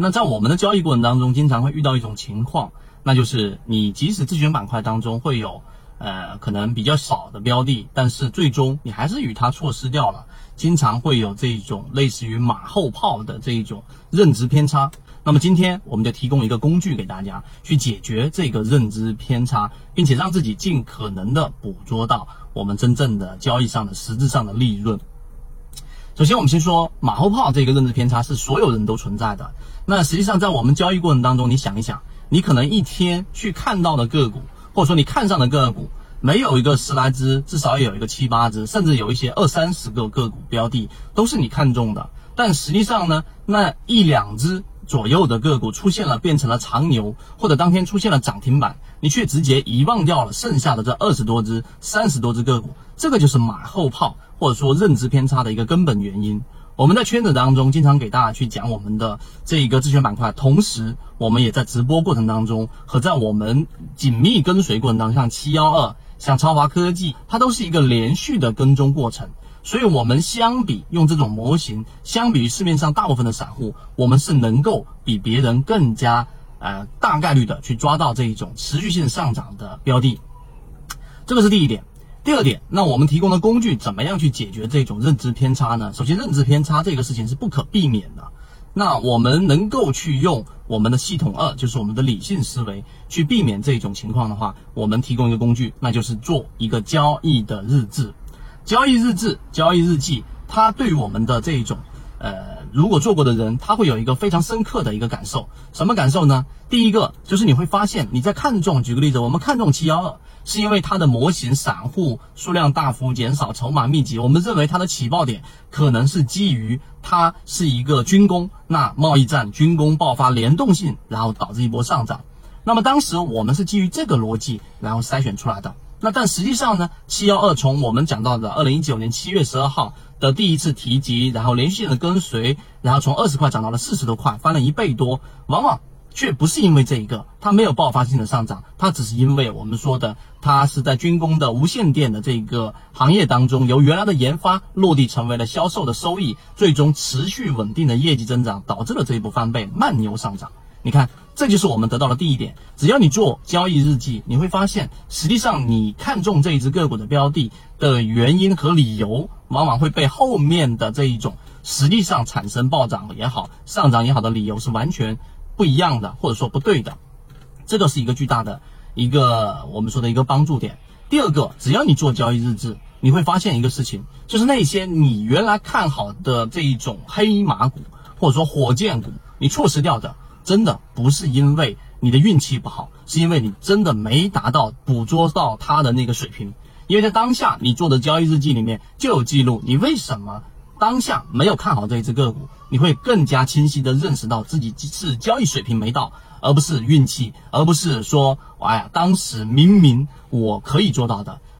那在我们的交易过程当中，经常会遇到一种情况，那就是你即使自选板块当中会有呃可能比较少的标的，但是最终你还是与它错失掉了。经常会有这种类似于马后炮的这一种认知偏差。那么今天我们就提供一个工具给大家去解决这个认知偏差，并且让自己尽可能的捕捉到我们真正的交易上的实质上的利润。首先，我们先说马后炮这个认知偏差是所有人都存在的。那实际上，在我们交易过程当中，你想一想，你可能一天去看到的个股，或者说你看上的个股，没有一个十来只，至少也有一个七八只，甚至有一些二三十个个股标的都是你看中的。但实际上呢，那一两只左右的个股出现了变成了长牛，或者当天出现了涨停板，你却直接遗忘掉了剩下的这二十多只、三十多只个股，这个就是马后炮。或者说认知偏差的一个根本原因，我们在圈子当中经常给大家去讲我们的这一个自选板块，同时我们也在直播过程当中和在我们紧密跟随过程当中，像七幺二、像超华科技，它都是一个连续的跟踪过程。所以，我们相比用这种模型，相比于市面上大部分的散户，我们是能够比别人更加呃大概率的去抓到这一种持续性上涨的标的。这个是第一点。第二点，那我们提供的工具怎么样去解决这种认知偏差呢？首先，认知偏差这个事情是不可避免的。那我们能够去用我们的系统二，就是我们的理性思维去避免这种情况的话，我们提供一个工具，那就是做一个交易的日志、交易日志、交易日记。它对我们的这一种，呃，如果做过的人，他会有一个非常深刻的一个感受。什么感受呢？第一个就是你会发现你在看中，举个例子，我们看中七幺二。是因为它的模型散户数量大幅减少，筹码密集。我们认为它的起爆点可能是基于它是一个军工，那贸易战军工爆发联动性，然后导致一波上涨。那么当时我们是基于这个逻辑，然后筛选出来的。那但实际上呢，七幺二从我们讲到的二零一九年七月十二号的第一次提及，然后连续性的跟随，然后从二十块涨到了四十多块，翻了一倍多，往往。却不是因为这一个，它没有爆发性的上涨，它只是因为我们说的，它是在军工的无线电的这个行业当中，由原来的研发落地成为了销售的收益，最终持续稳定的业绩增长，导致了这一波翻倍慢牛上涨。你看，这就是我们得到的第一点。只要你做交易日记，你会发现，实际上你看中这一只个股的标的的原因和理由，往往会被后面的这一种实际上产生暴涨也好、上涨也好的理由是完全。不一样的，或者说不对的，这个是一个巨大的一个我们说的一个帮助点。第二个，只要你做交易日志，你会发现一个事情，就是那些你原来看好的这一种黑马股或者说火箭股，你错失掉的，真的不是因为你的运气不好，是因为你真的没达到捕捉到它的那个水平。因为在当下你做的交易日记里面就有记录，你为什么？当下没有看好这一只个股，你会更加清晰的认识到自己是交易水平没到，而不是运气，而不是说，哎呀，当时明明我可以做到的，